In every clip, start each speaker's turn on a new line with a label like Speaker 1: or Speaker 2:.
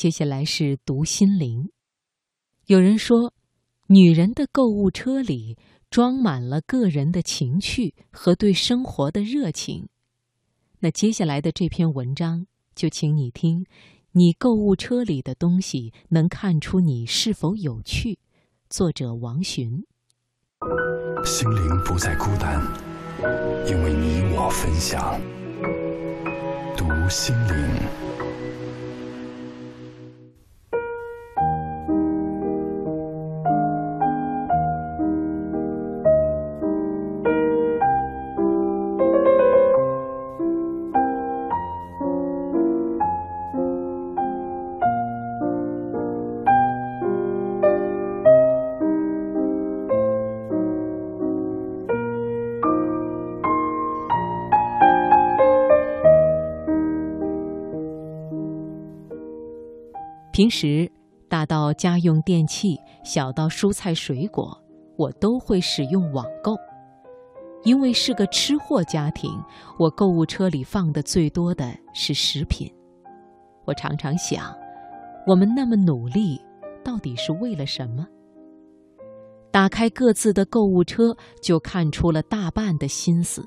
Speaker 1: 接下来是读心灵。有人说，女人的购物车里装满了个人的情趣和对生活的热情。那接下来的这篇文章，就请你听：你购物车里的东西能看出你是否有趣。作者王洵。
Speaker 2: 心灵不再孤单，因为你我分享。读心灵。
Speaker 1: 平时，大到家用电器，小到蔬菜水果，我都会使用网购。因为是个吃货家庭，我购物车里放的最多的是食品。我常常想，我们那么努力，到底是为了什么？打开各自的购物车，就看出了大半的心思。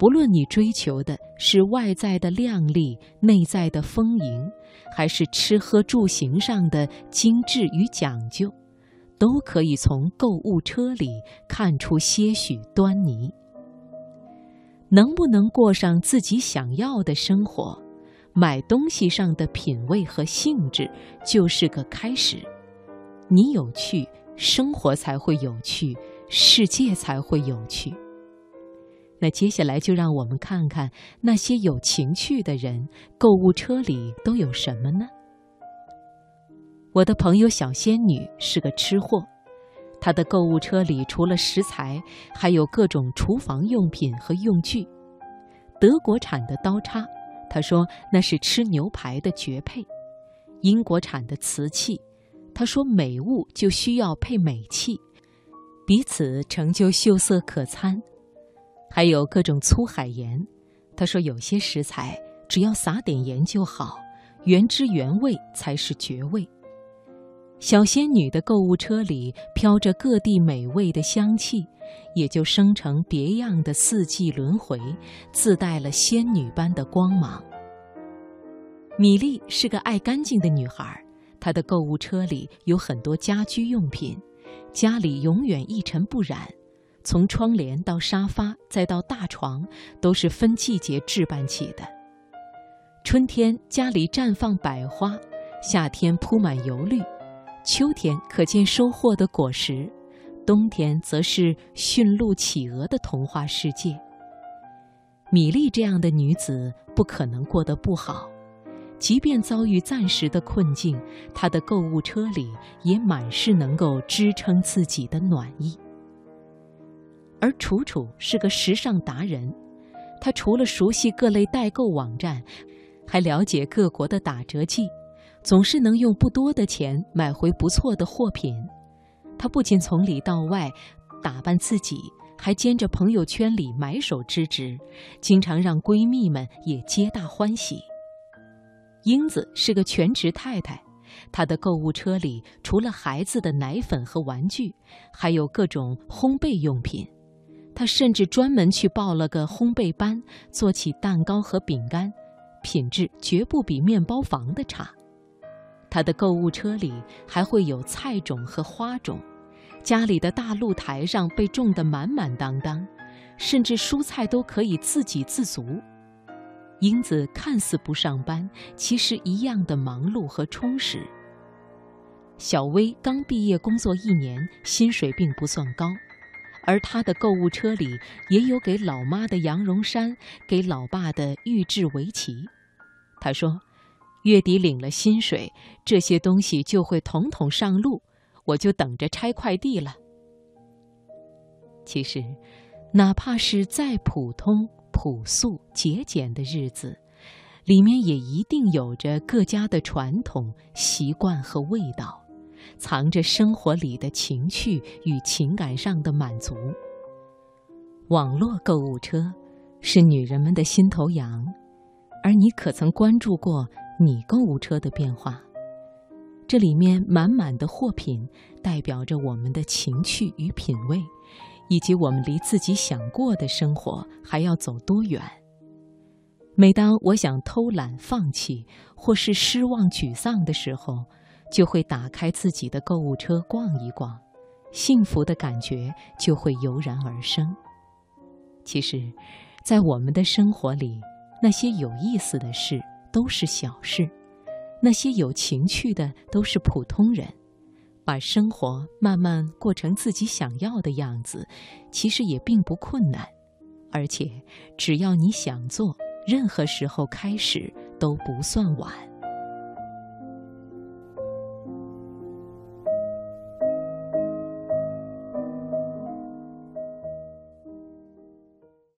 Speaker 1: 不论你追求的是外在的靓丽、内在的丰盈，还是吃喝住行上的精致与讲究，都可以从购物车里看出些许端倪。能不能过上自己想要的生活，买东西上的品味和兴致就是个开始。你有趣，生活才会有趣，世界才会有趣。那接下来就让我们看看那些有情趣的人购物车里都有什么呢？我的朋友小仙女是个吃货，她的购物车里除了食材，还有各种厨房用品和用具。德国产的刀叉，她说那是吃牛排的绝配；英国产的瓷器，她说美物就需要配美器，彼此成就秀色可餐。还有各种粗海盐，他说有些食材只要撒点盐就好，原汁原味才是绝味。小仙女的购物车里飘着各地美味的香气，也就生成别样的四季轮回，自带了仙女般的光芒。米莉是个爱干净的女孩，她的购物车里有很多家居用品，家里永远一尘不染。从窗帘到沙发，再到大床，都是分季节置办起的。春天家里绽放百花，夏天铺满油绿，秋天可见收获的果实，冬天则是驯鹿企鹅的童话世界。米莉这样的女子不可能过得不好，即便遭遇暂时的困境，她的购物车里也满是能够支撑自己的暖意。而楚楚是个时尚达人，她除了熟悉各类代购网站，还了解各国的打折季，总是能用不多的钱买回不错的货品。她不仅从里到外打扮自己，还兼着朋友圈里买手之职，经常让闺蜜们也皆大欢喜。英子是个全职太太，她的购物车里除了孩子的奶粉和玩具，还有各种烘焙用品。他甚至专门去报了个烘焙班，做起蛋糕和饼干，品质绝不比面包房的差。他的购物车里还会有菜种和花种，家里的大露台上被种得满满当当，甚至蔬菜都可以自给自足。英子看似不上班，其实一样的忙碌和充实。小薇刚毕业工作一年，薪水并不算高。而他的购物车里也有给老妈的羊绒衫，给老爸的玉制围棋。他说：“月底领了薪水，这些东西就会统统上路，我就等着拆快递了。”其实，哪怕是再普通、朴素、节俭的日子，里面也一定有着各家的传统习惯和味道。藏着生活里的情趣与情感上的满足。网络购物车是女人们的心头羊，而你可曾关注过你购物车的变化。这里面满满的货品，代表着我们的情趣与品味，以及我们离自己想过的生活还要走多远。每当我想偷懒、放弃，或是失望、沮丧的时候，就会打开自己的购物车逛一逛，幸福的感觉就会油然而生。其实，在我们的生活里，那些有意思的事都是小事。那些有情趣的都是普通人，把生活慢慢过成自己想要的样子，其实也并不困难，而且只要你想做，任何时候开始都不算晚。